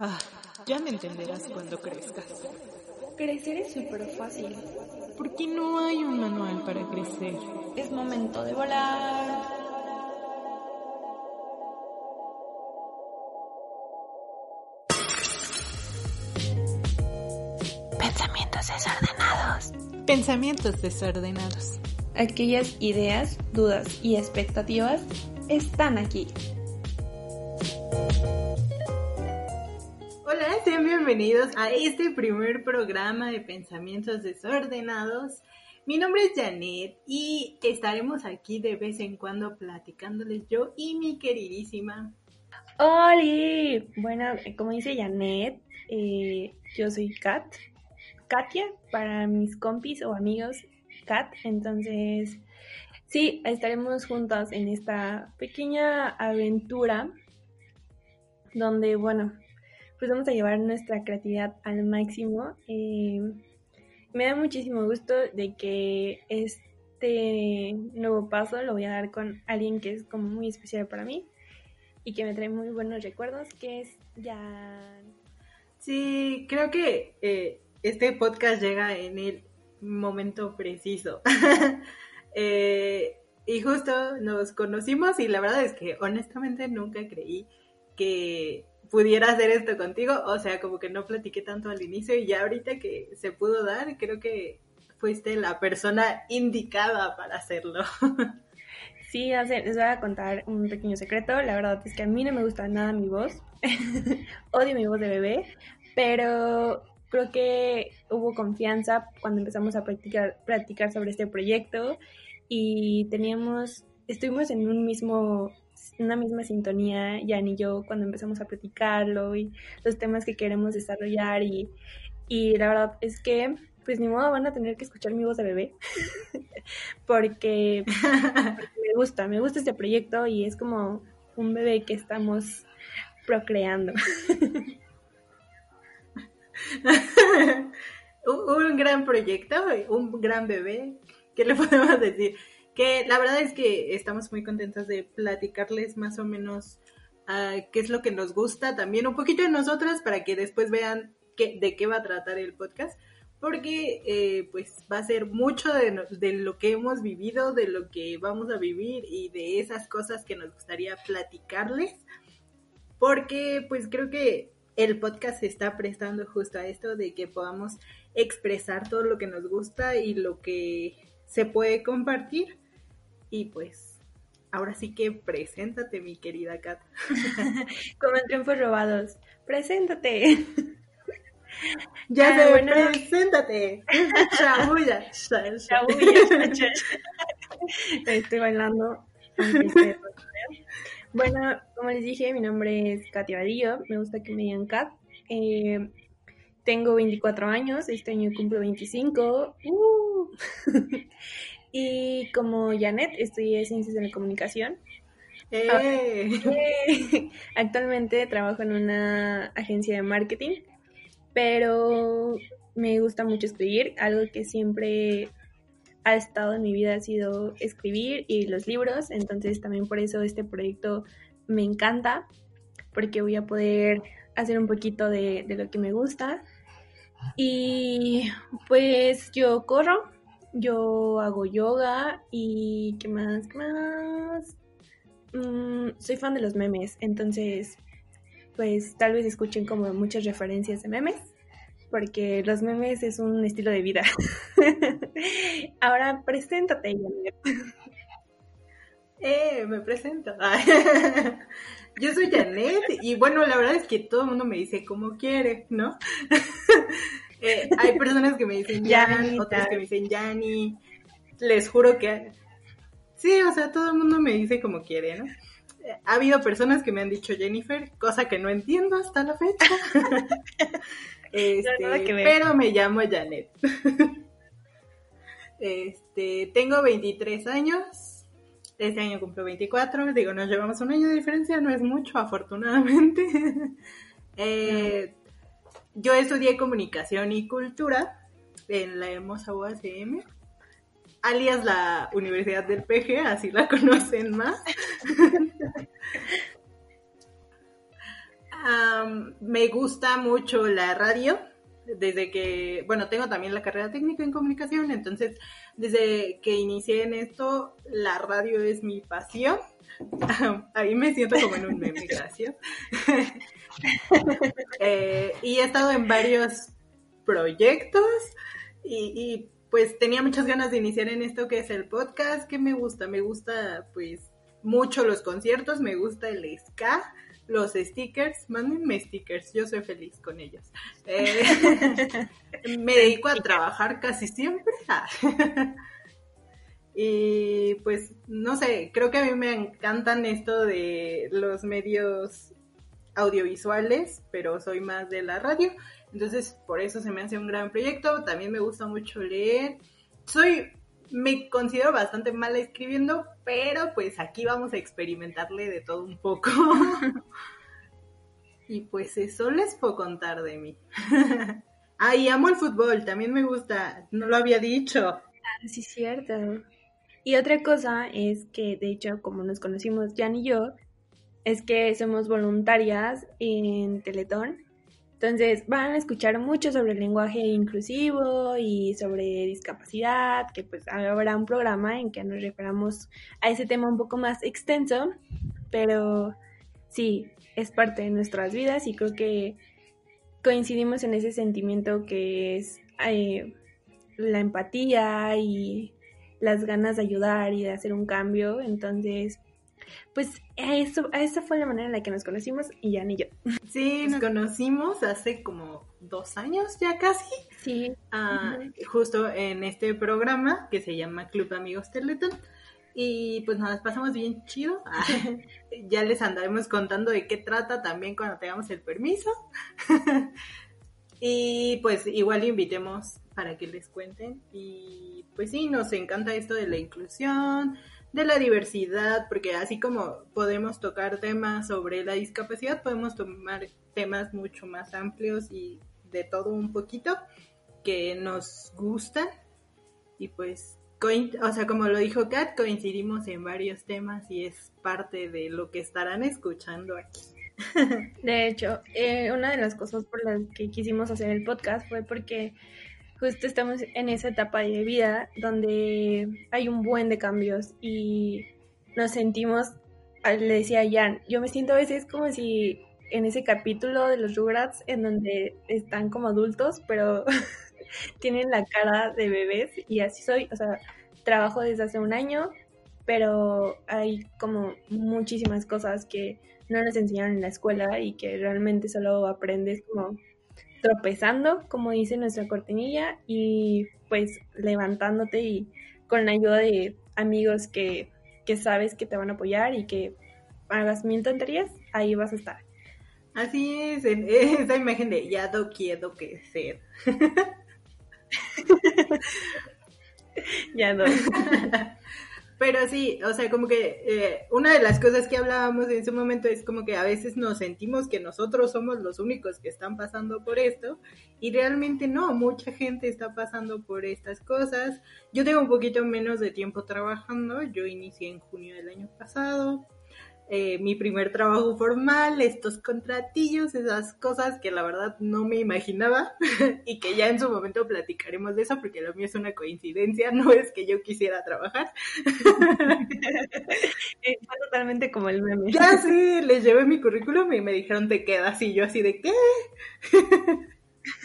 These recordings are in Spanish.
Ah, ya me entenderás cuando crezcas. Crecer es súper fácil. ¿Por qué no hay un manual para crecer? Es momento de volar. Pensamientos desordenados. Pensamientos desordenados. Aquellas ideas, dudas y expectativas están aquí. Bienvenidos a este primer programa de Pensamientos desordenados. Mi nombre es Janet y estaremos aquí de vez en cuando platicándoles yo y mi queridísima. ¡Hola! Bueno, como dice Janet, eh, yo soy Kat. Katia, para mis compis o amigos, Kat. Entonces, sí, estaremos juntos en esta pequeña aventura donde, bueno, pues vamos a llevar nuestra creatividad al máximo. Eh, me da muchísimo gusto de que este nuevo paso lo voy a dar con alguien que es como muy especial para mí y que me trae muy buenos recuerdos, que es ya... Sí, creo que eh, este podcast llega en el momento preciso. Eh, y justo nos conocimos y la verdad es que honestamente nunca creí que pudiera hacer esto contigo. O sea, como que no platiqué tanto al inicio y ya ahorita que se pudo dar, creo que fuiste la persona indicada para hacerlo. Sí, les voy a contar un pequeño secreto. La verdad es que a mí no me gusta nada mi voz. Odio mi voz de bebé, pero creo que hubo confianza cuando empezamos a practicar, practicar sobre este proyecto y teníamos, estuvimos en un mismo una misma sintonía, Jan y yo, cuando empezamos a platicarlo y los temas que queremos desarrollar y, y la verdad es que pues ni modo van a tener que escuchar mi voz de bebé porque, porque, me gusta, me gusta este proyecto y es como un bebé que estamos procreando. un gran proyecto, un gran bebé, ¿qué le podemos decir? Que la verdad es que estamos muy contentos de platicarles más o menos uh, qué es lo que nos gusta, también un poquito de nosotras para que después vean qué, de qué va a tratar el podcast, porque eh, pues va a ser mucho de, de lo que hemos vivido, de lo que vamos a vivir y de esas cosas que nos gustaría platicarles, porque pues creo que el podcast se está prestando justo a esto de que podamos expresar todo lo que nos gusta y lo que se puede compartir. Y pues, ahora sí que preséntate, mi querida Kat. Como en Triunfos Robados, preséntate. Ya ah, bueno. preséntate. Chabulla. Chabulla. Estoy bailando. Bueno, como les dije, mi nombre es Katia Vadillo, me gusta que me digan Kat. Eh, tengo 24 años, este año cumplo 25. Uh. Y como Janet, estudié Ciencias de la Comunicación. ¡Eh! eh actualmente trabajo en una agencia de marketing, pero me gusta mucho escribir, algo que siempre ha estado en mi vida ha sido escribir y los libros, entonces también por eso este proyecto me encanta, porque voy a poder hacer un poquito de, de lo que me gusta. Y pues yo corro, yo hago yoga y ¿qué más? ¿Qué más? Mm, soy fan de los memes, entonces pues tal vez escuchen como muchas referencias de memes porque los memes es un estilo de vida. Ahora, preséntate, Janet. Eh, me presento. Yo soy Janet y bueno, la verdad es que todo el mundo me dice como quiere, ¿no? Eh, hay personas que me dicen Jan, otras que me dicen Yani. Les juro que... Sí, o sea, todo el mundo me dice como quiere, ¿no? Ha habido personas que me han dicho Jennifer, cosa que no entiendo hasta la fecha. Este, pero me llamo Janet. este, tengo 23 años. Este año cumplo 24. Digo, nos llevamos un año de diferencia, no es mucho, afortunadamente. eh, yo estudié comunicación y cultura en la hermosa UACM, alias la Universidad del PG, así la conocen más. Am, me gusta mucho la radio. Desde que, bueno, tengo también la carrera técnica en comunicación, entonces desde que inicié en esto, la radio es mi pasión. Ahí me siento como en un meme, gracias. Eh, y he estado en varios proyectos y, pues tenía muchas ganas de iniciar en esto que es el podcast, que me gusta, me gusta pues mucho los conciertos, me gusta el ska, los stickers, mándenme stickers, yo soy feliz con ellos. Eh, me dedico a trabajar casi siempre. Y pues no sé, creo que a mí me encantan esto de los medios audiovisuales, pero soy más de la radio. Entonces, por eso se me hace un gran proyecto. También me gusta mucho leer. Soy, me considero bastante mala escribiendo, pero pues aquí vamos a experimentarle de todo un poco. y pues eso les puedo contar de mí. ah, y amo el fútbol, también me gusta, no lo había dicho. Ah, sí, cierto. Y otra cosa es que, de hecho, como nos conocimos Jan y yo, es que somos voluntarias en Teletón. Entonces van a escuchar mucho sobre el lenguaje inclusivo y sobre discapacidad, que pues habrá un programa en que nos referamos a ese tema un poco más extenso, pero sí, es parte de nuestras vidas y creo que coincidimos en ese sentimiento que es eh, la empatía y las ganas de ayudar y de hacer un cambio. Entonces, pues a eso, a esa fue la manera en la que nos conocimos y ya ni yo. Sí, nos conocimos hace como dos años ya casi. Sí. Uh, uh-huh. Justo en este programa que se llama Club Amigos Teletón. Y pues nos pasamos bien chido. ya les andaremos contando de qué trata también cuando tengamos el permiso. y pues igual invitemos para que les cuenten. Y pues sí, nos encanta esto de la inclusión, de la diversidad, porque así como podemos tocar temas sobre la discapacidad, podemos tomar temas mucho más amplios y de todo un poquito que nos gustan. Y pues, o sea, como lo dijo Kat, coincidimos en varios temas y es parte de lo que estarán escuchando aquí. De hecho, eh, una de las cosas por las que quisimos hacer el podcast fue porque justo estamos en esa etapa de vida donde hay un buen de cambios y nos sentimos, le decía Jan, yo me siento a veces como si en ese capítulo de los Rugrats en donde están como adultos, pero tienen la cara de bebés y así soy, o sea, trabajo desde hace un año, pero hay como muchísimas cosas que no nos enseñaron en la escuela y que realmente solo aprendes como tropezando, como dice nuestra cortinilla, y pues levantándote y con la ayuda de amigos que, que sabes que te van a apoyar y que hagas mil tonterías, ahí vas a estar. Así es, esa imagen de ya no quiero que ser. ya no. Pero sí, o sea, como que eh, una de las cosas que hablábamos en ese momento es como que a veces nos sentimos que nosotros somos los únicos que están pasando por esto y realmente no, mucha gente está pasando por estas cosas. Yo tengo un poquito menos de tiempo trabajando, yo inicié en junio del año pasado, eh, mi primer trabajo formal, estos contratillos, esas cosas que la verdad no me imaginaba y que ya en su momento platicaremos de eso porque lo mío es una coincidencia, no es que yo quisiera trabajar. Eh, fue totalmente como el meme. Ya sí, les llevé mi currículum y me dijeron te quedas y yo así de qué.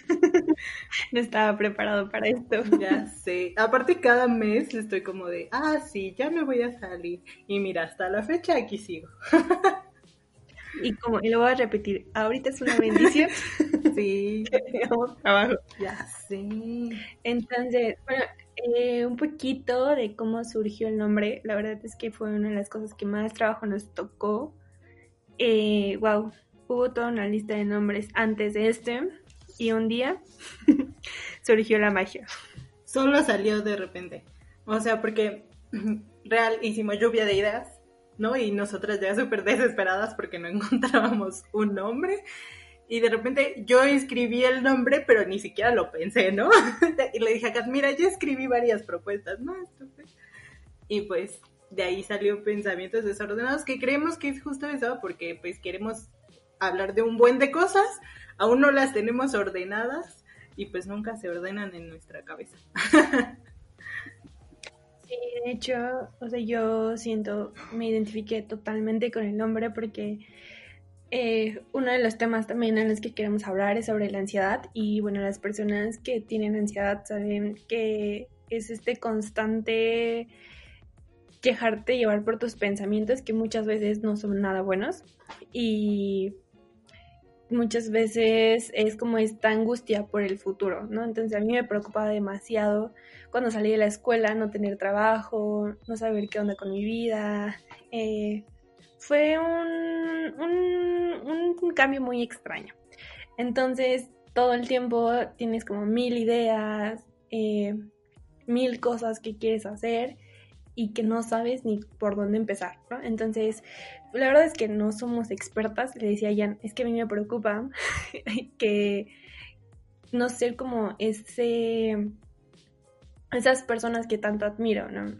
no estaba preparado para esto. Ya sé. Aparte, cada mes estoy como de, ah, sí, ya me voy a salir. Y mira, hasta la fecha aquí sigo. Y como, y lo voy a repetir, ahorita es una bendición. Sí. trabajo. Ya sé. Entonces, bueno, eh, un poquito de cómo surgió el nombre. La verdad es que fue una de las cosas que más trabajo nos tocó. Eh, wow, hubo toda una lista de nombres antes de este y un día surgió la magia. Solo salió de repente. O sea, porque real hicimos lluvia de ideas, ¿no? Y nosotras ya súper desesperadas porque no encontrábamos un nombre. Y de repente yo escribí el nombre, pero ni siquiera lo pensé, ¿no? y le dije a Kat, mira, yo escribí varias propuestas, ¿no? Y pues de ahí salió Pensamientos Desordenados, que creemos que es justo eso, porque pues queremos hablar de un buen de cosas, aún no las tenemos ordenadas y pues nunca se ordenan en nuestra cabeza. Sí, de hecho, o sea, yo siento, me identifiqué totalmente con el nombre porque eh, uno de los temas también en los que queremos hablar es sobre la ansiedad y bueno, las personas que tienen ansiedad saben que es este constante quejarte, llevar por tus pensamientos que muchas veces no son nada buenos y muchas veces es como esta angustia por el futuro, ¿no? Entonces a mí me preocupaba demasiado cuando salí de la escuela no tener trabajo, no saber qué onda con mi vida. Eh, fue un, un, cambio muy extraño. Entonces todo el tiempo tienes como mil ideas, eh, mil cosas que quieres hacer y que no sabes ni por dónde empezar, ¿no? Entonces, la verdad es que no somos expertas, le decía a Jan, es que a mí me preocupa que no ser como ese esas personas que tanto admiro, ¿no?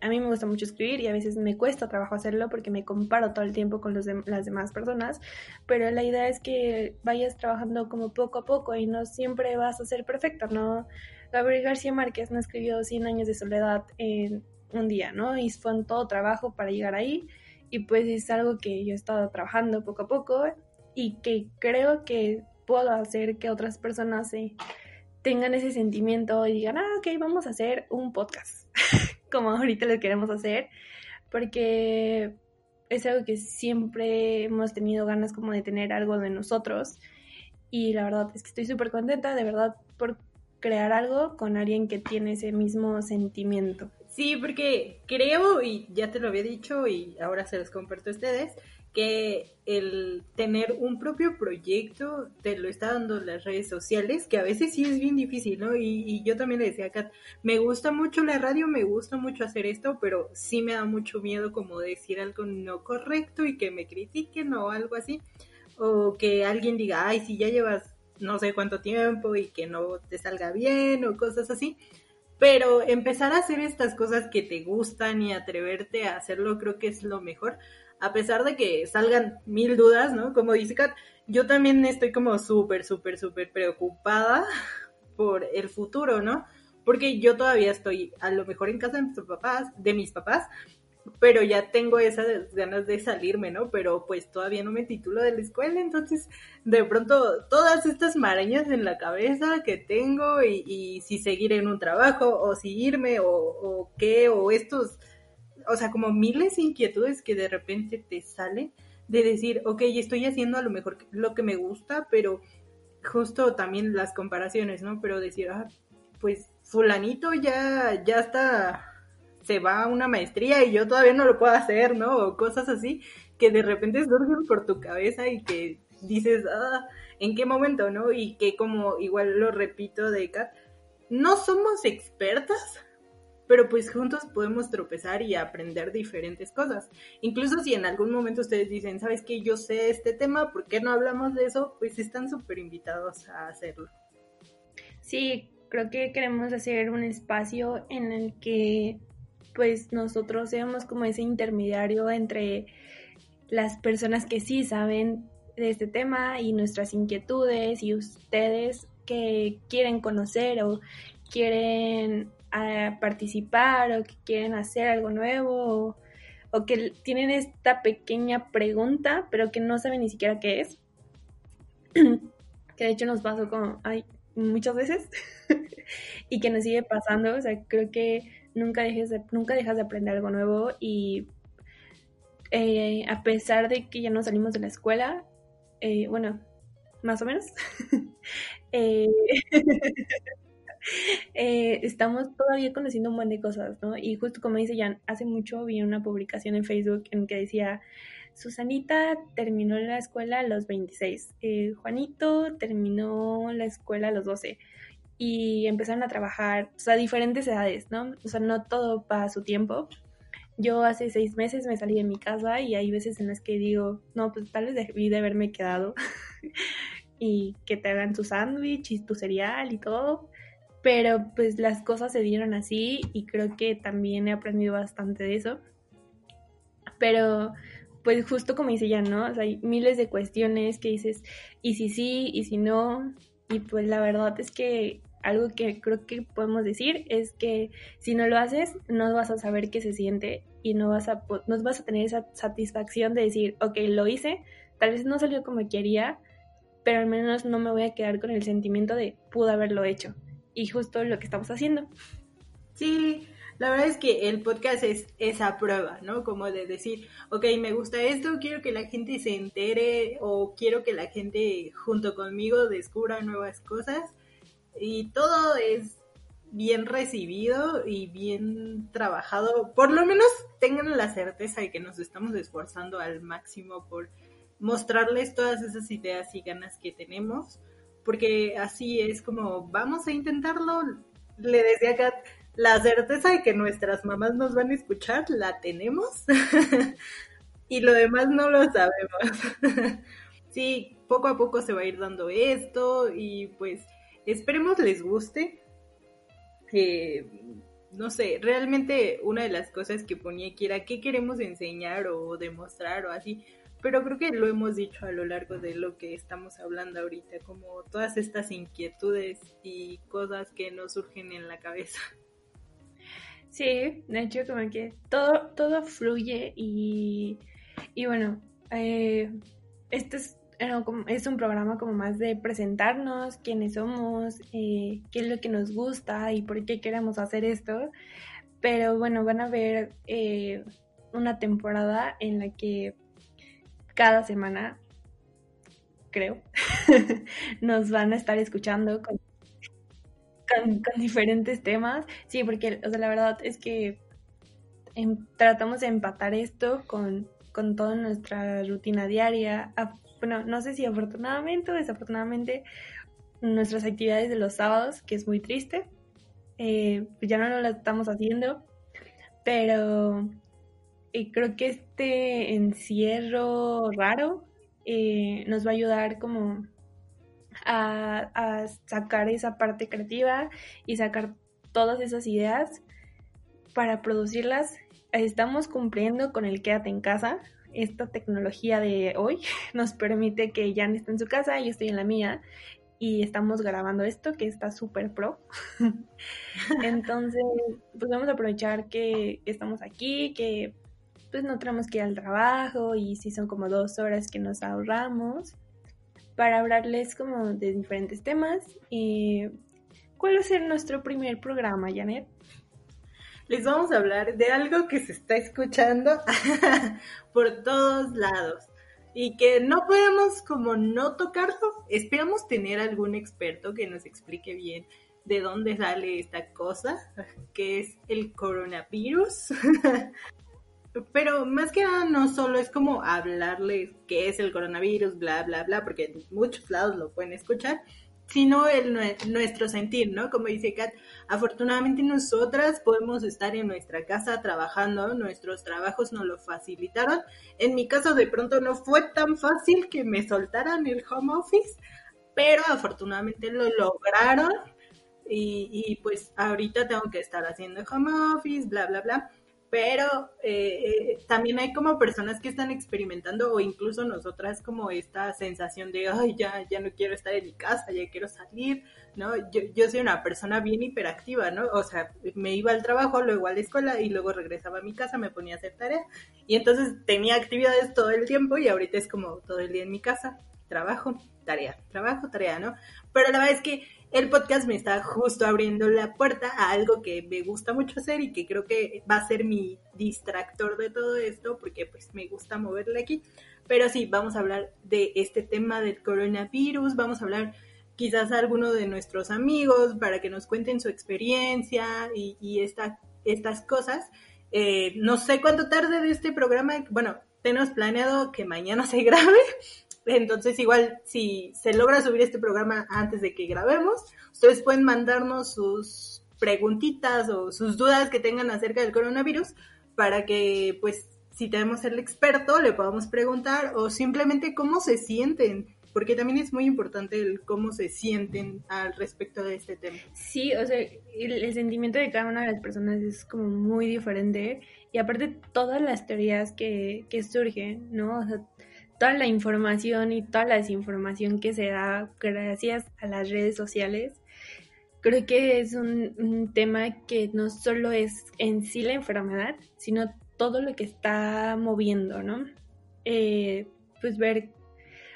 a mí me gusta mucho escribir y a veces me cuesta trabajo hacerlo porque me comparo todo el tiempo con los las demás personas, pero la idea es que vayas trabajando como poco a poco y no siempre vas a ser perfecto, ¿no? Gabriel García Márquez no escribió 100 años de soledad en un día, ¿no? Y fue un todo trabajo para llegar ahí y pues es algo que yo he estado trabajando poco a poco y que creo que puedo hacer que otras personas tengan ese sentimiento y digan, ah, ok, vamos a hacer un podcast, como ahorita lo queremos hacer, porque es algo que siempre hemos tenido ganas como de tener algo de nosotros y la verdad es que estoy súper contenta, de verdad, por crear algo con alguien que tiene ese mismo sentimiento. Sí, porque creo, y ya te lo había dicho y ahora se los comparto a ustedes, que el tener un propio proyecto te lo está dando las redes sociales, que a veces sí es bien difícil, ¿no? Y, yo también le decía a Kat, me gusta mucho la radio, me gusta mucho hacer esto, pero sí me da mucho miedo como decir algo no correcto y que me critiquen o algo así, o que alguien diga, ay, si ya llevas no sé cuánto tiempo y que no te salga bien o cosas así. Pero empezar a hacer estas cosas que te gustan y atreverte a hacerlo creo que es lo mejor. A pesar de que salgan mil dudas, ¿no? Como dice Kat, yo también estoy como súper, súper, súper preocupada por el futuro, ¿no? Porque yo todavía estoy a lo mejor en casa de mis papás, de mis papás, pero ya tengo esas ganas de salirme, ¿no? Pero pues todavía no me titulo de la escuela, entonces de pronto todas estas marañas en la cabeza que tengo y, si seguir en un trabajo o si irme o, o, qué, o estos, o sea, como miles de inquietudes que de repente te salen de decir, ok, estoy haciendo a lo mejor lo que me gusta, pero justo también las comparaciones, ¿no? Pero decir, ah, pues fulanito ya, ya está se va a una maestría y yo todavía no lo puedo hacer, ¿no? O cosas así que de repente surgen por tu cabeza y que dices, ah, ¿en qué momento, no? Y que como igual lo repito de Kat, no somos expertas, pero pues juntos podemos tropezar y aprender diferentes cosas. Incluso si en algún momento ustedes dicen, ¿sabes qué? Yo sé este tema, ¿por qué no hablamos de eso? Pues están súper invitados a hacerlo. Sí, creo que queremos hacer un espacio en el que pues nosotros seamos como ese intermediario entre las personas que sí saben de este tema y nuestras inquietudes y ustedes que quieren conocer o quieren ah, participar o que quieren hacer algo nuevo o, que tienen esta pequeña pregunta pero que no saben ni siquiera qué es. que de hecho nos pasó como ay, muchas veces y que nos sigue pasando. O sea, creo que nunca, dejes de, nunca dejas de aprender algo nuevo y eh, a pesar de que ya no salimos de la escuela, eh, bueno, más o menos, eh, estamos todavía conociendo un montón de cosas, ¿no? Y justo como dice Jan, hace mucho vi una publicación en Facebook en que decía, Susanita terminó la escuela a los 26, Juanito terminó la escuela a los 12 y empezaron a trabajar sea, a diferentes edades, ¿no? O sea, no todo para su tiempo. Yo hace seis meses me salí de mi casa y hay veces en las que digo, no, pues tal vez debí de haberme quedado y que te hagan tu sándwich y tu cereal y todo. Pero pues las cosas se dieron así y creo que también he aprendido bastante de eso. Pero pues justo como dice ya, ¿no? O sea, hay miles de cuestiones que dices, y si sí, y si no, y pues la verdad es que algo que creo que podemos decir es que si no lo haces, no vas a saber qué se siente y no vas a, no vas a tener esa satisfacción de decir, ok, lo hice, tal vez no salió como quería, pero al menos no me voy a quedar con el sentimiento de pude haberlo hecho. Y justo lo que estamos haciendo. Sí, la verdad es que el podcast es esa prueba, ¿no? Como de decir, ok, me gusta esto, quiero que la gente se entere o quiero que la gente junto conmigo descubra nuevas cosas. Y todo es bien recibido y bien trabajado. Por lo menos tengan la certeza de que nos estamos esforzando al máximo por mostrarles todas esas ideas y ganas que tenemos. Porque así es como vamos a intentarlo. Le decía acá la certeza de que nuestras mamás nos van a escuchar la tenemos y lo demás no lo sabemos. sí, poco a poco se va a ir dando esto y pues esperemos les guste. No sé, realmente una de las cosas que ponía aquí era qué queremos enseñar o demostrar o así, pero creo que lo hemos dicho a lo largo de lo que estamos hablando ahorita, como todas estas inquietudes y cosas que nos surgen en la cabeza. Sí, de hecho como que todo, todo fluye y, y bueno, eh, este es, es un programa como más de presentarnos, quiénes somos, eh, qué es lo que nos gusta y por qué queremos hacer esto. Pero bueno, van a ver eh, una temporada en la que cada semana, creo, nos van a estar escuchando con con, diferentes temas. Sí, porque o sea, la verdad es que em, tratamos de empatar esto con, con toda nuestra rutina diaria. Bueno, no sé si afortunadamente o desafortunadamente nuestras actividades de los sábados, que es muy triste, eh, pues ya no lo estamos haciendo, pero eh, creo que este encierro raro eh, nos va a ayudar como a, sacar esa parte creativa y sacar todas esas ideas para producirlas. Estamos cumpliendo con el quédate en casa. Esta tecnología de hoy nos permite que Jan esté en su casa, yo estoy en la mía y estamos grabando esto que está súper pro. Entonces, pues vamos a aprovechar que estamos aquí, que pues no tenemos que ir al trabajo y si son como dos horas que nos ahorramos para hablarles como de diferentes temas. y ¿Cuál va a ser nuestro primer programa, Janet? Les vamos a hablar de algo que se está escuchando por todos lados y que no podemos como no tocarlo. Esperamos tener algún experto que nos explique bien de dónde sale esta cosa, que es el coronavirus. Pero más que nada no solo es como hablarles qué es el coronavirus, bla, bla, bla, porque muchos lados lo pueden escuchar, sino el, nuestro sentir, ¿no? Como dice Kat, afortunadamente nosotras podemos estar en nuestra casa trabajando, nuestros trabajos nos lo facilitaron. En mi caso de pronto no fue tan fácil que me soltaran el home office, pero afortunadamente lo lograron y, y pues ahorita tengo que estar haciendo home office, bla, bla, bla pero eh, eh, también hay como personas que están experimentando o incluso nosotras como esta sensación de, ay, ya, ya no quiero estar en mi casa, ya quiero salir, ¿no? Yo, yo soy una persona bien hiperactiva, ¿no? O sea, me iba al trabajo, luego a la escuela y luego regresaba a mi casa, me ponía a hacer tarea y entonces tenía actividades todo el tiempo y ahorita es como todo el día en mi casa, trabajo, tarea, trabajo, tarea, ¿no? Pero la verdad es que el podcast me está justo abriendo la puerta a algo que me gusta mucho hacer y que creo que va a ser mi distractor de todo esto porque pues me gusta moverle aquí. Pero sí, vamos a hablar de este tema del coronavirus, vamos a hablar quizás a alguno de nuestros amigos para que nos cuenten su experiencia y, estas cosas. Eh, no sé cuánto tarde de este programa, bueno, tenemos planeado que mañana se grabe, entonces, igual, si se logra subir este programa antes de que grabemos, ustedes pueden mandarnos sus preguntitas o sus dudas que tengan acerca del coronavirus para que, pues, si tenemos el experto, le podamos preguntar o simplemente cómo se sienten, porque también es muy importante el cómo se sienten al respecto de este tema. Sí, o sea, el, sentimiento de cada una de las personas es como muy diferente y aparte todas las teorías que, que surgen, ¿no? Toda la información y toda la desinformación que se da gracias a las redes sociales, creo que es un, tema que no solo es en sí la enfermedad, sino todo lo que está moviendo, ¿no? Eh, pues ver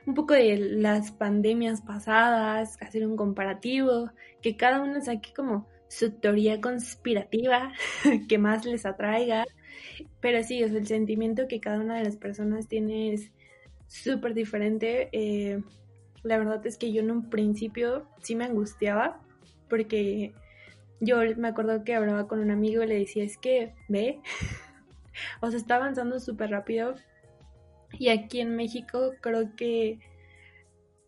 un poco de las pandemias pasadas, hacer un comparativo, que cada uno saque como su teoría conspirativa que más les atraiga. Pero sí, es el sentimiento que cada una de las personas tiene súper diferente. Eh, la verdad es que yo en un principio sí me angustiaba porque yo me acuerdo que hablaba con un amigo y le decía, es que, ve, o sea, está avanzando súper rápido. Y aquí en México creo que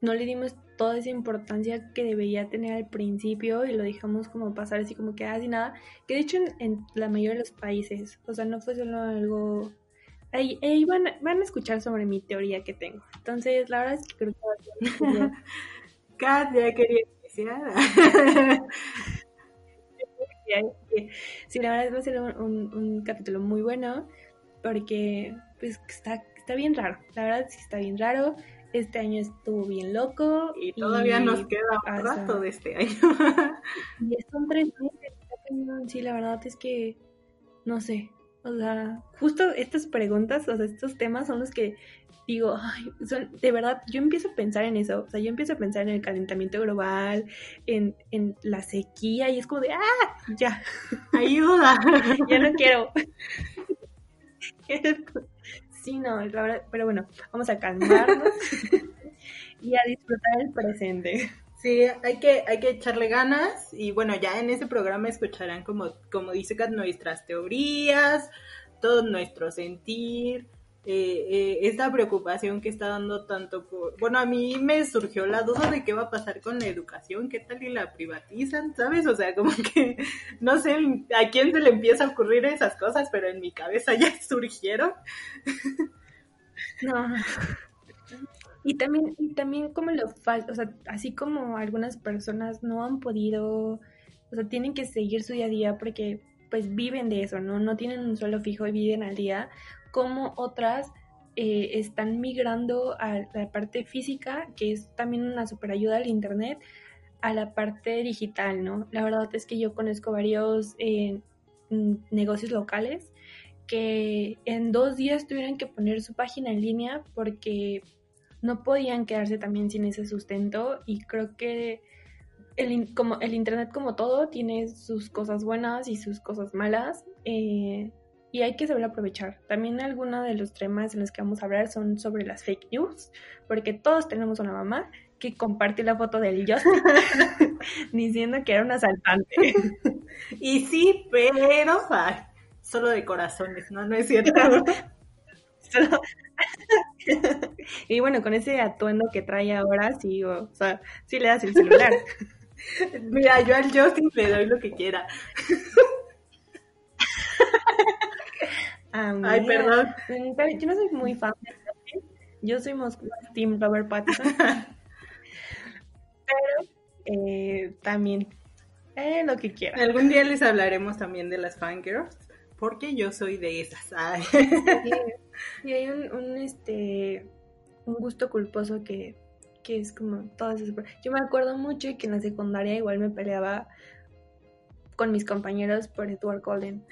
no le dimos toda esa importancia que debería tener al principio y lo dejamos como pasar así como que así ah, nada, que de hecho en, la mayoría de los países, o sea, no fue solo algo... Ahí, van, van, a escuchar sobre mi teoría que tengo. Entonces, la verdad es que creo que va a Kat, ya quería iniciar. sí, la verdad va a ser un, un, capítulo muy bueno porque pues está, está bien raro. La verdad sí está bien raro. Este año estuvo bien loco. Y todavía nos queda un rato de este año. y son tres meses. Sí, la verdad es que no sé. Justo estas preguntas, o sea, estos temas son los que digo, ay, son, de verdad, yo empiezo a pensar en eso. O sea, yo empiezo a pensar en el calentamiento global, en, en la sequía, y es como de, ¡ah! Ya. Ayuda. ya no quiero. Sí, no, la verdad, pero bueno, vamos a calmarnos y a disfrutar el presente. Sí, hay que, hay que echarle ganas y bueno, ya en ese programa escucharán como, como dice Kat, nuestras teorías, todo nuestro sentir, eh, eh, esta preocupación que está dando tanto por... Bueno, a mí me surgió la duda de qué va a pasar con la educación, qué tal y la privatizan, ¿sabes? O sea, como que no sé a quién se le empieza a ocurrir esas cosas, pero en mi cabeza ya surgieron. No. Y también, y también como lo falta, o sea, así como algunas personas no han podido, o sea, tienen que seguir su día a día porque pues viven de eso, ¿no? No tienen un suelo fijo y viven al día como otras eh, están migrando a la parte física, que es también una super ayuda al Internet, a la parte digital, ¿no? La verdad es que yo conozco varios eh, negocios locales que en dos días tuvieron que poner su página en línea porque no podían quedarse también sin ese sustento y creo que el, como, el Internet como todo tiene sus cosas buenas y sus cosas malas. Eh, y hay que saber aprovechar. También algunos de los temas en los que vamos a hablar son sobre las fake news, porque todos tenemos una mamá que compartió la foto del Justin diciendo que era un asaltante. y sí, pero solo de corazones, ¿no? No es cierto. y bueno, con ese atuendo que trae ahora, sí, o sea, sí le das el celular. Mira, yo al Justin le doy lo que quiera. Ah, Ay, perdón. Yo no soy muy fan de Yo soy más Team Robert Pattinson. Pero eh, también eh, lo que quiera. Algún día les hablaremos también de las fangirls, porque yo soy de esas. Y hay un, un, este un gusto culposo que, que es como todas esas. Yo me acuerdo mucho que en la secundaria igual me peleaba con mis compañeros por Edward Cullen.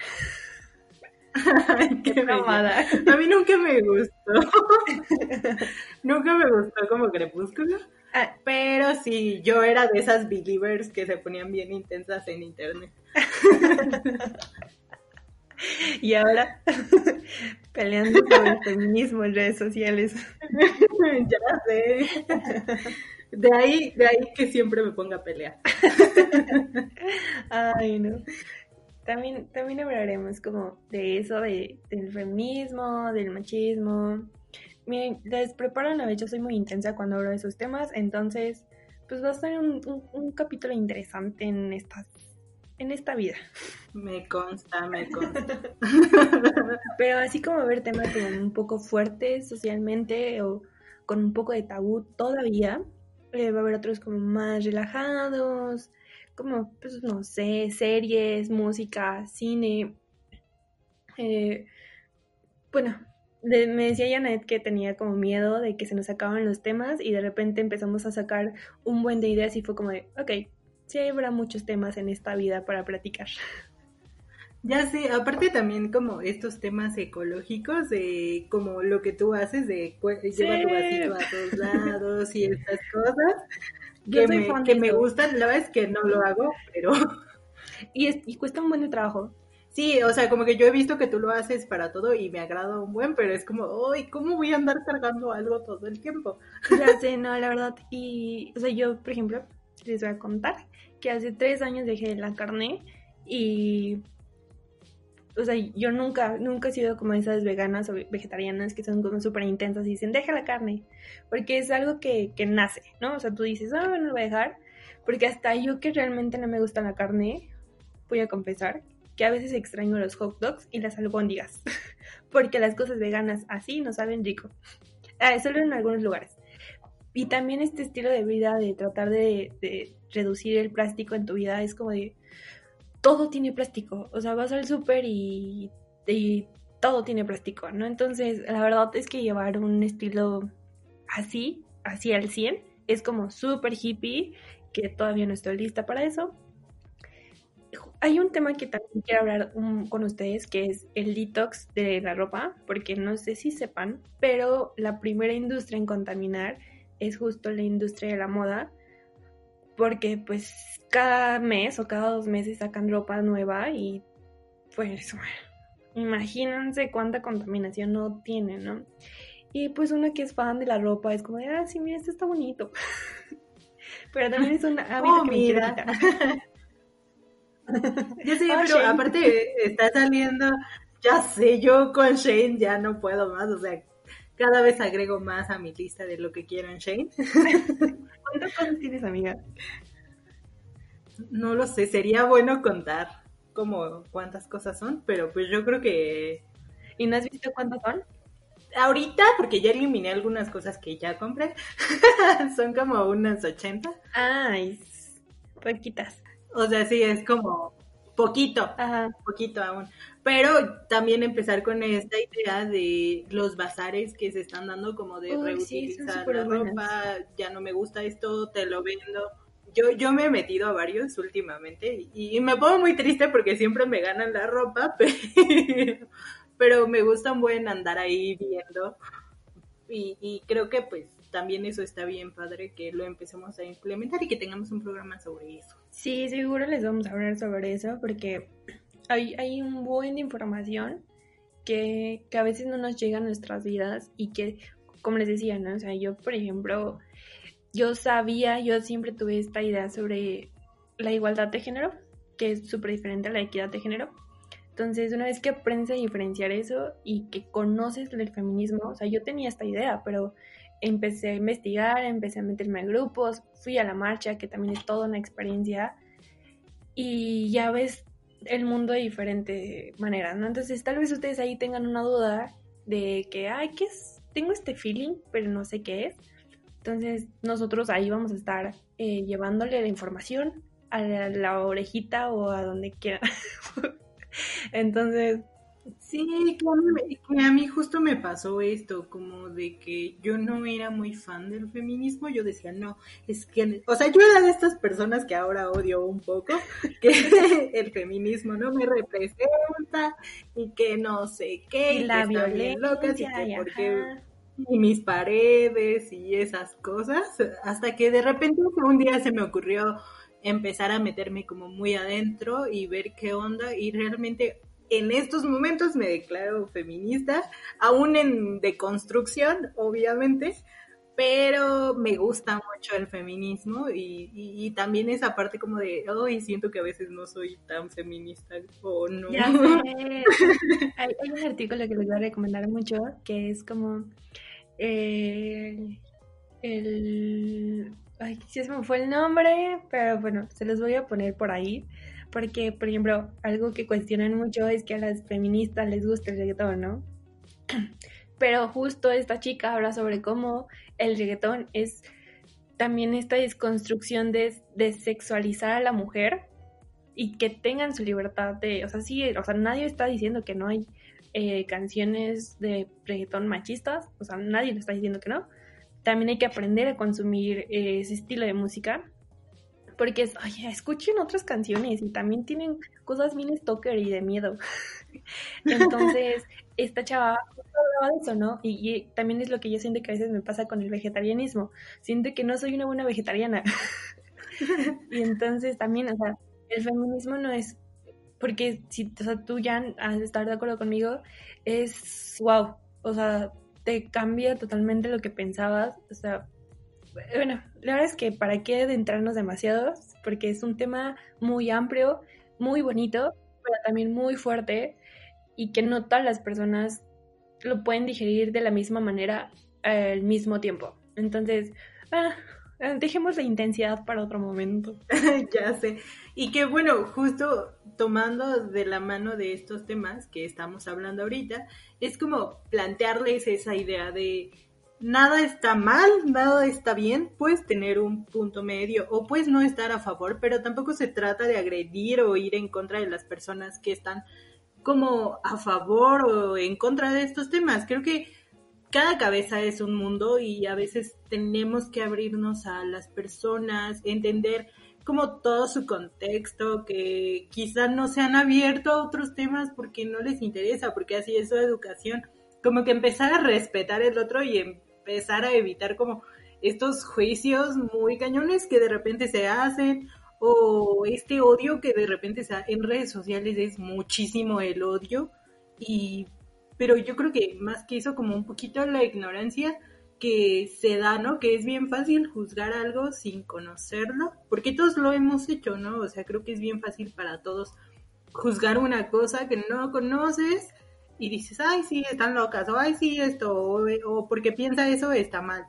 Ay, qué, A mí nunca me gustó. nunca me gustó como Crepúsculo. Ah, pero sí, yo era de esas believers que se ponían bien intensas en internet. y ahora peleando por el feminismo en redes sociales. ya sé. De ahí, de ahí que siempre me ponga a pelear. Ay, no también, también hablaremos como de eso, de, del feminismo, del machismo. Miren, les preparo una vez, yo soy muy intensa cuando hablo de esos temas, entonces pues va a ser un, un, capítulo interesante en esta, en esta vida. Me consta, me consta. Pero así como ver temas como un poco fuertes socialmente o con un poco de tabú todavía, eh, va a haber otros como más relajados, como, pues no sé, series, música, cine. Eh, bueno, de- me decía Janet que tenía como miedo de que se nos acaban los temas y de repente empezamos a sacar un buen de ideas y fue como de, ok, sí habrá muchos temas en esta vida para platicar. Ya sé, aparte también como estos temas ecológicos, de como lo que tú haces, de lleva tu vasito a todos lados y estas cosas, que, me, que me gustan, la verdad es que no lo hago, pero Y, es, y cuesta un buen de trabajo. sí, o sea, como que yo he visto que tú lo haces para todo y me agrada un buen, pero es como, ¡ay, cómo voy a andar cargando algo todo el tiempo! Ya sé, no, la verdad. Y, o sea, yo, por ejemplo, les voy a contar que hace tres años dejé la carne y, o sea, yo nunca, nunca he sido como esas veganas o vegetarianas que son como súper intensas y dicen, deja la carne, porque es algo que, que nace, ¿no? O sea, tú dices, ah, bueno, lo voy a dejar, porque hasta yo que realmente no me gusta la carne, voy a confesar que a veces extraño los hot dogs y las albóndigas, porque las cosas veganas así no saben rico. Ah, solo en algunos lugares. Y también este estilo de vida de tratar de, reducir el plástico en tu vida es como de todo tiene plástico. O sea, vas al súper y, todo tiene plástico, ¿no? Entonces, la verdad es que llevar un estilo así, así al 100, es como súper hippie, que todavía no estoy lista para eso. Hay un tema que también quiero hablar con ustedes, que es el detox de la ropa, porque no sé si sepan, pero la primera industria en contaminar es justo la industria de la moda, porque pues cada mes o cada dos meses sacan ropa nueva y pues imagínense cuánta contaminación no tiene, ¿no? Y pues una que es fan de la ropa es como de, ah, sí, mira, esto está bonito. Pero también es un hábito Oh, que me quiero mira. Ya sé, Ah, pero Shane. aparte está saliendo, ya sé, yo con Shane ya no puedo más, o sea, cada vez agrego más a mi lista de lo que quiero en Shane. ¿Cuántas cosas tienes, amiga? No lo sé, sería bueno contar como cuántas cosas son, pero pues yo creo que ¿Y no has visto cuántas son? ahorita, porque ya eliminé algunas cosas que ya compré, son como unas 80. Ay, poquitas. O sea, sí, es como poquito, Ajá. poquito aún. Pero también empezar con esta idea de los bazares que se están dando como de Uy, reutilizar la buenas. ropa, ya no me gusta esto, te lo vendo. Yo, yo me he metido a varios últimamente y, y me pongo muy triste porque siempre me ganan la ropa, pero, pero me gusta un buen andar ahí viendo y, y creo que pues también eso está bien padre que lo empecemos a implementar y que tengamos un programa sobre eso. Sí, seguro les vamos a hablar sobre eso porque hay, hay un buen de información que, que a veces no nos llega a nuestras vidas y que, como les decía, ¿no? O sea, yo, por ejemplo, yo sabía, yo siempre tuve esta idea sobre la igualdad de género, que es súper diferente a la equidad de género. Entonces, una vez que aprendes a diferenciar eso y que conoces el feminismo, o sea, yo tenía esta idea, pero empecé a investigar, empecé a meterme a grupos, fui a la marcha, que también es toda una experiencia, y ya ves el mundo de diferente manera, ¿no? Entonces, tal vez ustedes ahí tengan una duda de que, ay, ¿qué es? Tengo este feeling, pero no sé qué es. Entonces, nosotros ahí vamos a estar eh, llevándole la información a la, la orejita o a donde quiera. Entonces, Sí, que a, mí, que a mí justo me pasó esto, como de que yo no era muy fan del feminismo, yo decía, no, es que, o sea, yo era de estas personas que ahora odio un poco, que el feminismo no me representa y que no sé qué, y y la bien locas y violencia, que y porque y mis paredes y esas cosas, hasta que de repente un día se me ocurrió empezar a meterme como muy adentro y ver qué onda y realmente en estos momentos me declaro feminista, aún en deconstrucción, obviamente, pero me gusta mucho el feminismo y, y, y también esa parte como de, hoy siento que a veces no soy tan feminista o no. Ya sé. Hay, hay un artículo que les voy a recomendar mucho que es como eh, el... Ay, sí se me fue el nombre, pero bueno, se los voy a poner por ahí. Porque, por ejemplo, algo que cuestionan mucho es que a las feministas les gusta el reggaetón, ¿no? Pero justo esta chica habla sobre cómo el reggaetón es también esta desconstrucción de, de sexualizar a la mujer y que tengan su libertad de, o sea, sí, o sea, nadie está diciendo que no hay eh, canciones de reggaetón machistas, o sea, nadie le está diciendo que no. También hay que aprender a consumir eh, ese estilo de música, porque es, oye, escuchen otras canciones y también tienen cosas bien stalker y de miedo. Entonces, esta chava hablaba de eso, ¿no? Y, y, también es lo que yo siento que a veces me pasa con el vegetarianismo. Siento que no soy una buena vegetariana. y entonces también, o sea, el feminismo no es porque si o sea, tú ya has de estar de acuerdo conmigo, es wow, o sea, te cambia totalmente lo que pensabas, o sea, bueno, la verdad es que para qué adentrarnos demasiado, porque es un tema muy amplio, muy bonito, pero también muy fuerte y que no todas las personas lo pueden digerir de la misma manera al mismo tiempo. Entonces, ah, dejemos la intensidad para otro momento. ya sé. Y que bueno, justo tomando de la mano de estos temas que estamos hablando ahorita, es como plantearles esa idea de nada está mal, nada está bien, puedes tener un punto medio o puedes no estar a favor, pero tampoco se trata de agredir o ir en contra de las personas que están como a favor o en contra de estos temas. Creo que cada cabeza es un mundo y a veces tenemos que abrirnos a las personas, entender como todo su contexto, que quizás no se han abierto a otros temas porque no les interesa, porque así es su educación, como que empezar a respetar el otro y empezar a evitar como estos juicios muy cañones que de repente se hacen o este odio que de repente se en redes sociales es muchísimo el odio y pero yo creo que más que eso como un poquito la ignorancia que se da, ¿no? Que es bien fácil juzgar algo sin conocerlo, porque todos lo hemos hecho, ¿no? O sea, creo que es bien fácil para todos juzgar una cosa que no conoces y dices, ay, sí, están locas, o ay, sí, esto, o, o porque piensa eso está mal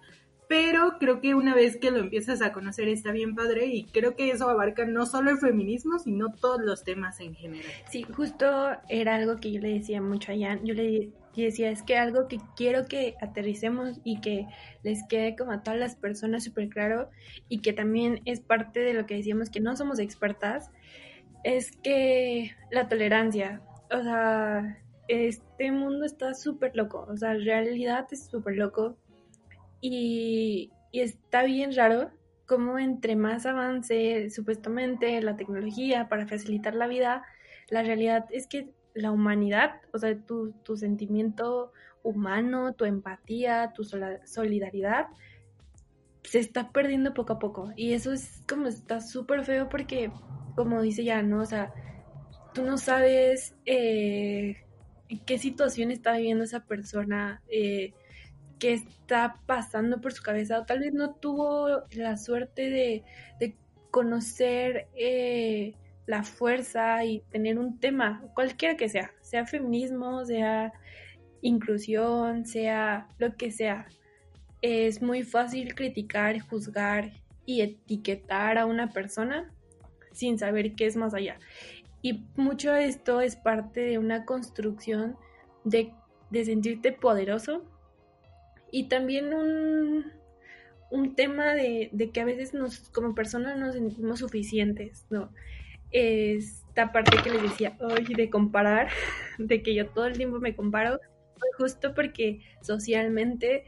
pero creo que una vez que lo empiezas a conocer está bien padre y creo que eso abarca no solo el feminismo, sino todos los temas en general. Sí, justo era algo que yo le decía mucho a Jan, yo le decía, es que algo que quiero que aterricemos y que les quede como a todas las personas súper claro y que también es parte de lo que decíamos que no somos expertas, es que la tolerancia, o sea, este mundo está súper loco, o sea, en realidad es súper loco y, está bien raro cómo entre más avance supuestamente la tecnología para facilitar la vida, la realidad es que la humanidad, o sea, tu, tu sentimiento humano, tu empatía, tu solidaridad, se está perdiendo poco a poco. Y eso es como está súper feo porque, como dice ya, ¿no? O sea, tú no sabes eh, qué situación está viviendo esa persona. Eh, qué está pasando por su cabeza o tal vez no tuvo la suerte de, conocer eh, la fuerza y tener un tema, cualquiera que sea, sea feminismo, sea inclusión, sea lo que sea. Es muy fácil criticar, juzgar y etiquetar a una persona sin saber qué es más allá. Y mucho de esto es parte de una construcción de, de sentirte poderoso, y también un, un tema de, que a veces nos, como personas nos sentimos suficientes, ¿no? Esta parte que les decía hoy de comparar, de que yo todo el tiempo me comparo, fue justo porque socialmente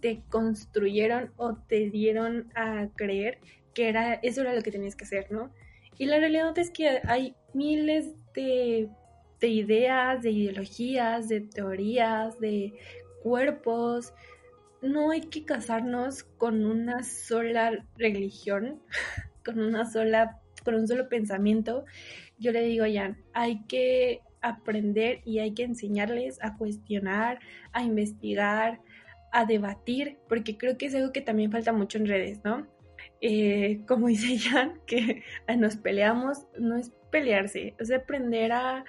te construyeron o te dieron a creer que era eso era lo que tenías que hacer, ¿no? Y la realidad es que hay miles de, de ideas, de ideologías, de teorías, de cuerpos, no hay que casarnos con una sola religión, con una sola, con un solo pensamiento. Yo le digo a Jan, hay que aprender y hay que enseñarles a cuestionar, a investigar, a debatir, porque creo que es algo que también falta mucho en redes, ¿no? Eh, como dice Jan, que nos peleamos, no es pelearse, es aprender a,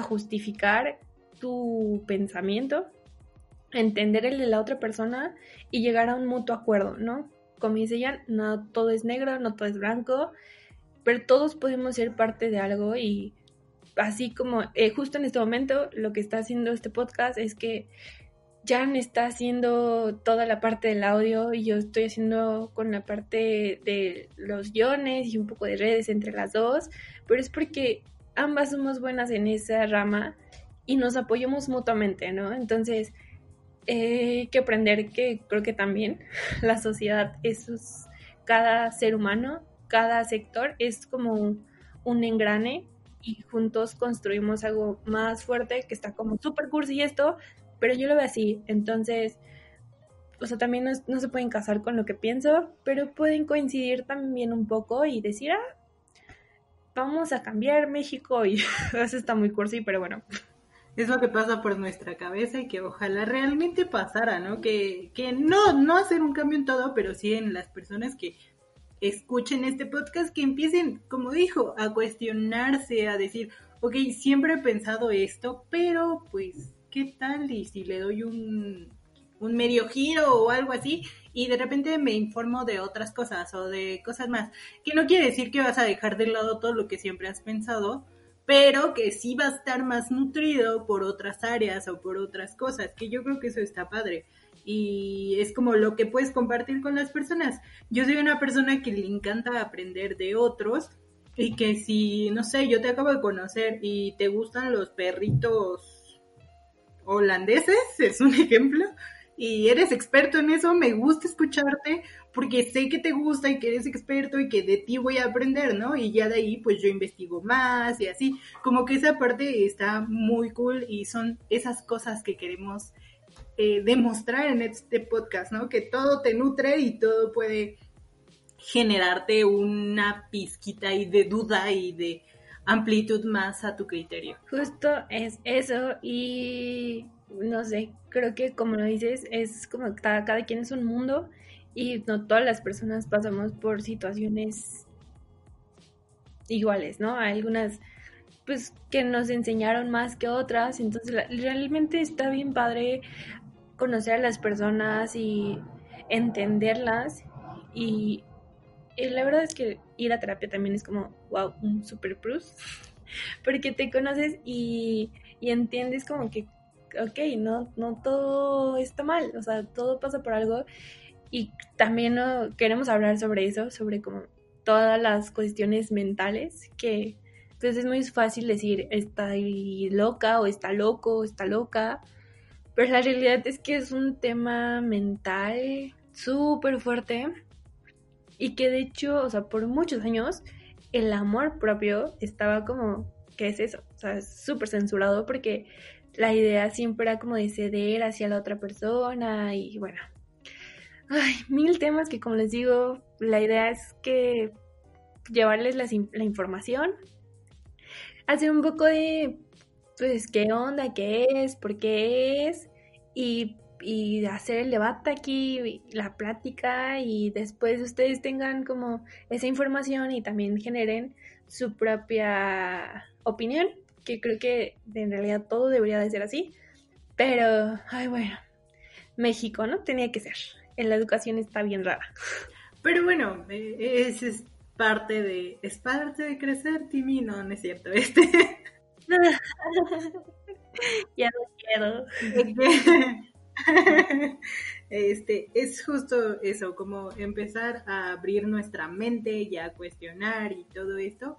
justificar tu pensamiento entender el de la otra persona y llegar a un mutuo acuerdo, ¿no? Como dice Jan, no todo es negro, no todo es blanco, pero todos podemos ser parte de algo y así como eh, justo en este momento lo que está haciendo este podcast es que Jan está haciendo toda la parte del audio y yo estoy haciendo con la parte de los guiones y un poco de redes entre las dos, pero es porque ambas somos buenas en esa rama y nos apoyamos mutuamente, ¿no? Entonces, eh, hay que aprender que creo que también la sociedad es cada ser humano, cada sector es como un engrane y juntos construimos algo más fuerte que está como súper cursi esto, pero yo lo veo así, entonces, o sea, también no, se pueden casar con lo que pienso, pero pueden coincidir también un poco y decir, ah, vamos a cambiar México y eso está muy cursi, pero bueno. Es lo que pasa por nuestra cabeza y que ojalá realmente pasara, ¿no? Que, que no, no hacer un cambio en todo, pero sí en las personas que escuchen este podcast, que empiecen, como dijo, a cuestionarse, a decir, ok, siempre he pensado esto, pero pues ¿qué tal? Y si le doy un, un medio giro o algo así, y de repente me informo de otras cosas o de cosas más, que no quiere decir que vas a dejar de lado todo lo que siempre has pensado, pero que sí va a estar más nutrido por otras áreas o por otras cosas, que yo creo que eso está padre. Y es como lo que puedes compartir con las personas. Yo soy una persona que le encanta aprender de otros y que si, no sé, yo te acabo de conocer y te gustan los perritos holandeses, es un ejemplo, y eres experto en eso, me gusta escucharte porque sé que te gusta y que eres experto y que de ti voy a aprender, ¿no? Y ya de ahí pues yo investigo más y así, como que esa parte está muy cool y son esas cosas que queremos eh, demostrar en este podcast, ¿no? Que todo te nutre y todo puede generarte una pizquita y de duda y de amplitud más a tu criterio. Justo es eso y no sé, creo que como lo dices, es como cada, cada quien es un mundo y no todas las personas pasamos por situaciones iguales, ¿no? Hay algunas pues que nos enseñaron más que otras, entonces realmente está bien padre conocer a las personas y entenderlas y y la verdad es que ir a terapia también es como, wow, un super plus, porque te conoces y, entiendes como que, ok, no, no todo está mal, o sea, todo pasa por algo y también ¿no? queremos hablar sobre eso, sobre como todas las cuestiones mentales que pues, es muy fácil decir está loca o está loco o está loca, pero la realidad es que es un tema mental súper fuerte y que de hecho, o sea, por muchos años el amor propio estaba como, ¿qué es eso? O sea, súper censurado porque la idea siempre era como de ceder hacia la otra persona y bueno, ay, mil temas que como les digo, la idea es que llevarles la, la información, hacer un poco de, pues, qué onda, qué es, por qué es y y hacer el debate aquí, la plática y después ustedes tengan como esa información y también generen su propia opinión, que creo que en realidad todo debería de ser así, pero, ay bueno, México, ¿no? Tenía que ser. En la educación está bien rara. Pero bueno, eh, ese es parte de, es parte de crecer, Timmy, no, no es cierto, este... ya no quiero. este, es justo eso, como empezar a abrir nuestra mente y a cuestionar y todo esto,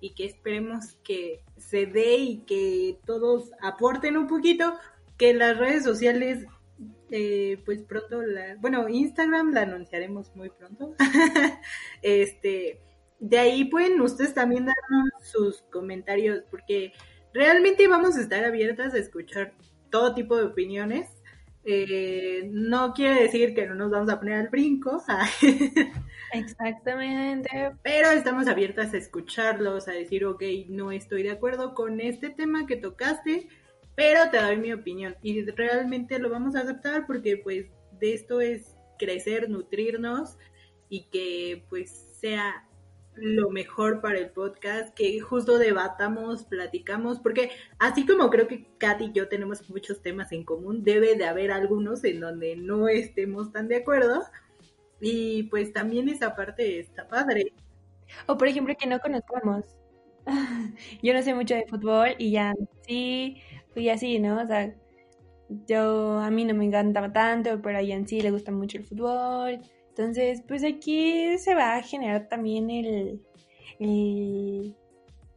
y que esperemos que se dé y que todos aporten un poquito, que las redes sociales, eh, pues pronto, la, bueno, Instagram la anunciaremos muy pronto, este, de ahí pueden ustedes también darnos sus comentarios, porque realmente vamos a estar abiertas a escuchar todo tipo de opiniones eh, no quiere decir que no nos vamos a poner al brinco. Exactamente. Pero estamos abiertas a escucharlos, a decir, ok, no estoy de acuerdo con este tema que tocaste, pero te doy mi opinión. Y realmente lo vamos a aceptar porque pues de esto es crecer, nutrirnos y que pues sea lo mejor para el podcast, que justo debatamos, platicamos, porque así como creo que Katy y yo tenemos muchos temas en común, debe de haber algunos en donde no estemos tan de acuerdo. Y pues también esa parte está padre. O por ejemplo que no conozcamos. Yo no sé mucho de fútbol y ya sí, y así, ¿no? O sea, yo a mí no me encanta tanto, pero a Ian sí le gusta mucho el fútbol. Entonces, pues aquí se va a generar también el,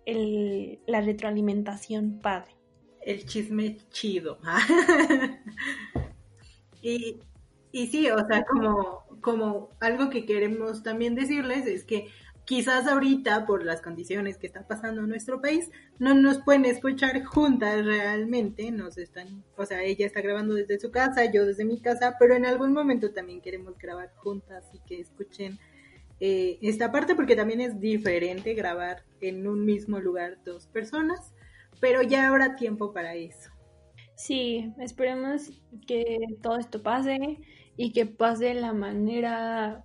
el, la retroalimentación padre. El chisme chido. y, y sí, o sea, como, como algo que queremos también decirles es que quizás ahorita por las condiciones que está pasando en nuestro país no nos pueden escuchar juntas realmente, nos están, o sea, ella está grabando desde su casa, yo desde mi casa, pero en algún momento también queremos grabar juntas y que escuchen eh, esta parte porque también es diferente grabar en un mismo lugar dos personas, pero ya habrá tiempo para eso. Sí, esperemos que todo esto pase y que pase de la manera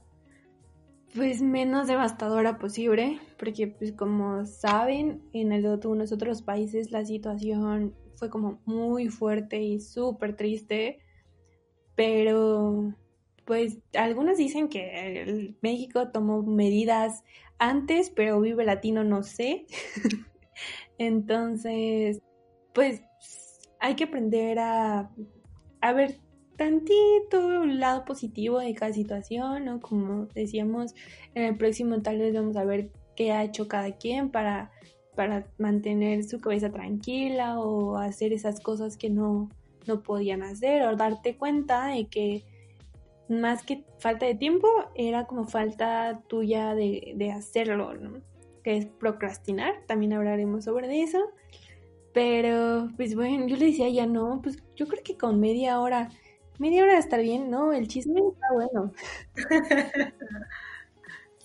pues menos devastadora posible, porque pues como saben, en el algunos otros países la situación fue como muy fuerte y súper triste, pero pues algunos dicen que México tomó medidas antes, pero Vive Latino no sé. Entonces, pues hay que aprender a, a ver tantito un lado positivo de cada situación, ¿no? Como decíamos, en el próximo tal vez vamos a ver qué ha hecho cada quien para, para mantener su cabeza tranquila o hacer esas cosas que no, no podían hacer o darte cuenta de que más que falta de tiempo era como falta tuya de, de hacerlo, ¿no? Que es procrastinar, también hablaremos sobre eso. Pero, pues bueno, yo le decía ya no, pues yo creo que con media hora Media hora está bien, ¿no? El chisme está bueno.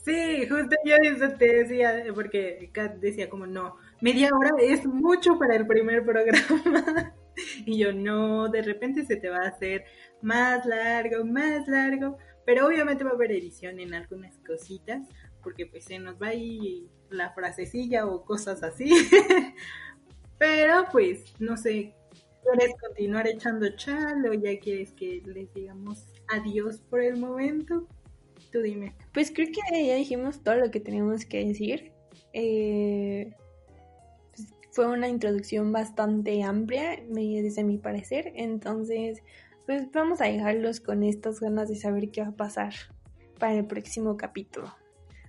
sí, justo yo eso te decía, porque Kat decía como, no, media hora es mucho para el primer programa. y yo, no, de repente se te va a hacer más largo, más largo. Pero obviamente va a haber edición en algunas cositas, porque pues se nos va ahí la frasecilla o cosas así. Pero pues, no sé, ¿Quieres continuar echando chal o ya quieres que les digamos adiós por el momento? Tú dime. Pues creo que ya dijimos todo lo que teníamos que decir. Eh, pues fue una introducción bastante amplia, desde mi parecer. Entonces, pues vamos a dejarlos con estas ganas de saber qué va a pasar para el próximo capítulo.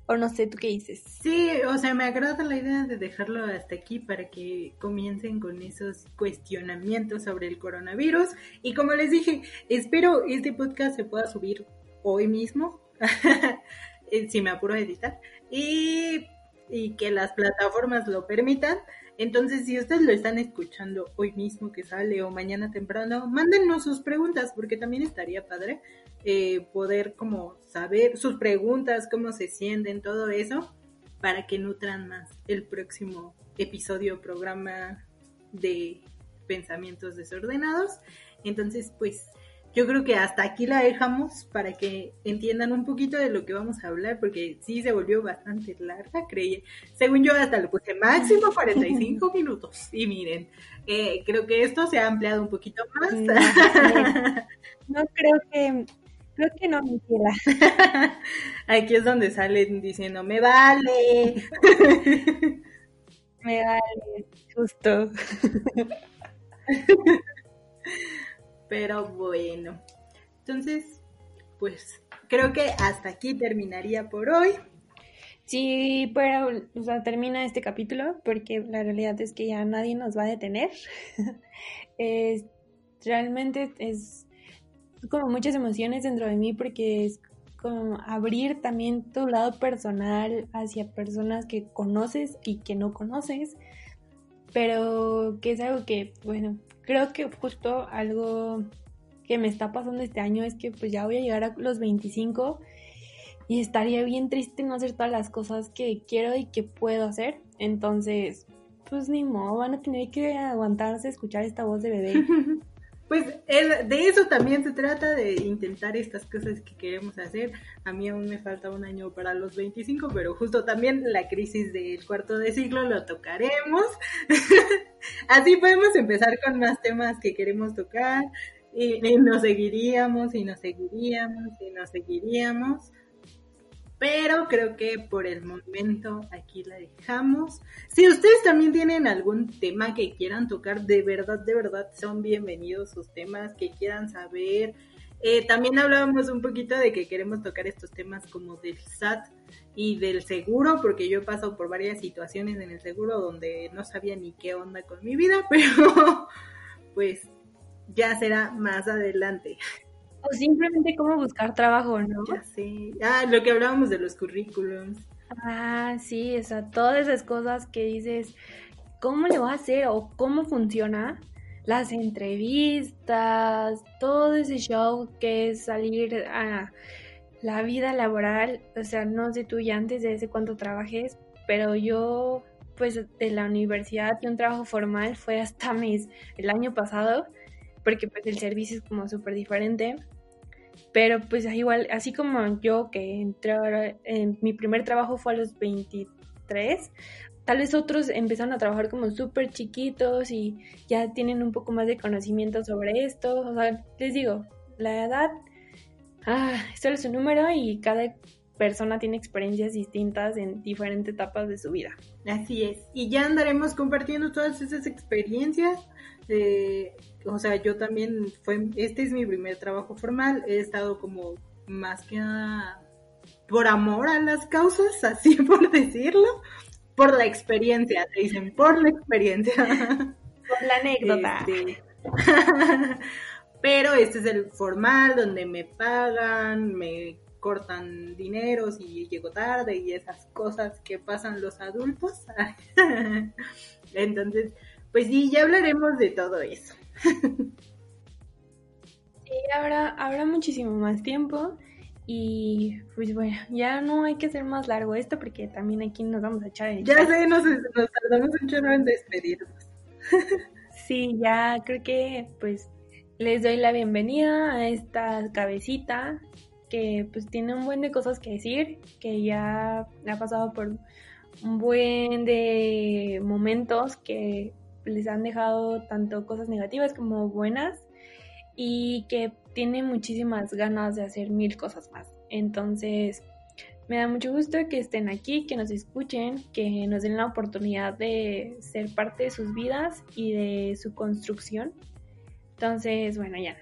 O no sé, ¿tú qué dices? Sí, o sea, me agrada la idea de dejarlo hasta aquí para que comiencen con esos cuestionamientos sobre el coronavirus. Y como les dije, espero este podcast se pueda subir hoy mismo, si me apuro a editar, y, y que las plataformas lo permitan. Entonces, si ustedes lo están escuchando hoy mismo que sale o mañana temprano, mándennos sus preguntas porque también estaría padre eh, poder como saber sus preguntas, cómo se sienten, todo eso, para que nutran más el próximo episodio, programa de pensamientos desordenados. Entonces, pues yo creo que hasta aquí la dejamos para que entiendan un poquito de lo que vamos a hablar, porque sí se volvió bastante larga, creí. Según yo, hasta lo puse máximo 45 minutos. Y miren, eh, creo que esto se ha ampliado un poquito más. No, creo que. Creo que no, mentira. Aquí es donde salen diciendo, me vale. me vale, justo. Pero bueno, entonces, pues creo que hasta aquí terminaría por hoy. Sí, pero, o sea, termina este capítulo porque la realidad es que ya nadie nos va a detener. es, realmente es como muchas emociones dentro de mí porque es como abrir también tu lado personal hacia personas que conoces y que no conoces, pero que es algo que, bueno, creo que justo algo que me está pasando este año es que pues ya voy a llegar a los 25 y estaría bien triste no hacer todas las cosas que quiero y que puedo hacer. Entonces, pues ni modo, van a tener que aguantarse escuchar esta voz de bebé. Pues de eso también se trata, de intentar estas cosas que queremos hacer. A mí aún me falta un año para los 25, pero justo también la crisis del cuarto de siglo lo tocaremos. Así podemos empezar con más temas que queremos tocar y, nos seguiríamos y nos seguiríamos y nos seguiríamos. Pero creo que por el momento aquí la dejamos. Si ustedes también tienen algún tema que quieran tocar, de verdad, de verdad, son bienvenidos sus temas que quieran saber. Eh, también hablábamos un poquito de que queremos tocar estos temas como del SAT y del seguro, porque yo he pasado por varias situaciones en el seguro donde no sabía ni qué onda con mi vida, pero pues ya será más adelante. O simplemente cómo buscar trabajo, ¿no? Ya sé. Ah, lo que hablábamos de los currículums. Ah, sí, o sea, todas esas cosas que dices, ¿cómo le voy a hacer o cómo funciona? Las entrevistas, todo ese show que es salir a la vida laboral, o sea, no sé tú ya antes de ese cuánto trabajes, pero yo, pues de la universidad y un trabajo formal fue hasta mis, el año pasado, porque pues el servicio es como súper diferente. Pero pues igual, así como yo que entré, en mi primer trabajo fue a los 23, tal vez otros empezaron a trabajar como súper chiquitos y ya tienen un poco más de conocimiento sobre esto. O sea, les digo, la edad, ah, solo es un número y cada persona tiene experiencias distintas en diferentes etapas de su vida. Así es. Y ya andaremos compartiendo todas esas experiencias. Eh, o sea, yo también fue, este es mi primer trabajo formal, he estado como más que nada por amor a las causas, así por decirlo, por la experiencia, te dicen, por la experiencia. Por la anécdota. Este, pero este es el formal donde me pagan, me cortan dineros y llego tarde y esas cosas que pasan los adultos. Entonces, pues sí, ya hablaremos de todo eso. Sí, habrá, habrá muchísimo más tiempo y pues bueno, ya no hay que hacer más largo esto porque también aquí nos vamos a echar en Ya sé, nos, tardamos mucho en despedirnos. Sí, ya creo que pues les doy la bienvenida a esta cabecita que pues tiene un buen de cosas que decir, que ya ha pasado por un buen de momentos que les han dejado tanto cosas negativas como buenas y que tiene muchísimas ganas de hacer mil cosas más. Entonces, me da mucho gusto que estén aquí, que nos escuchen, que nos den la oportunidad de ser parte de sus vidas y de su construcción. Entonces, bueno, ya.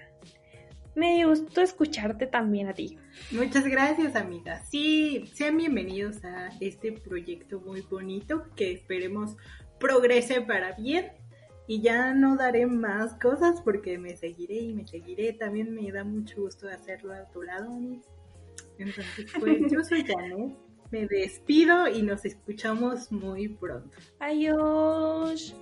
Me gustó escucharte también a ti. Muchas gracias, amiga. Sí, sean bienvenidos a este proyecto muy bonito que esperemos progrese para bien y ya no daré más cosas porque me seguiré y me seguiré. También me da mucho gusto hacerlo a tu lado, Entonces, pues yo soy Janet. Me despido y nos escuchamos muy pronto. Adiós.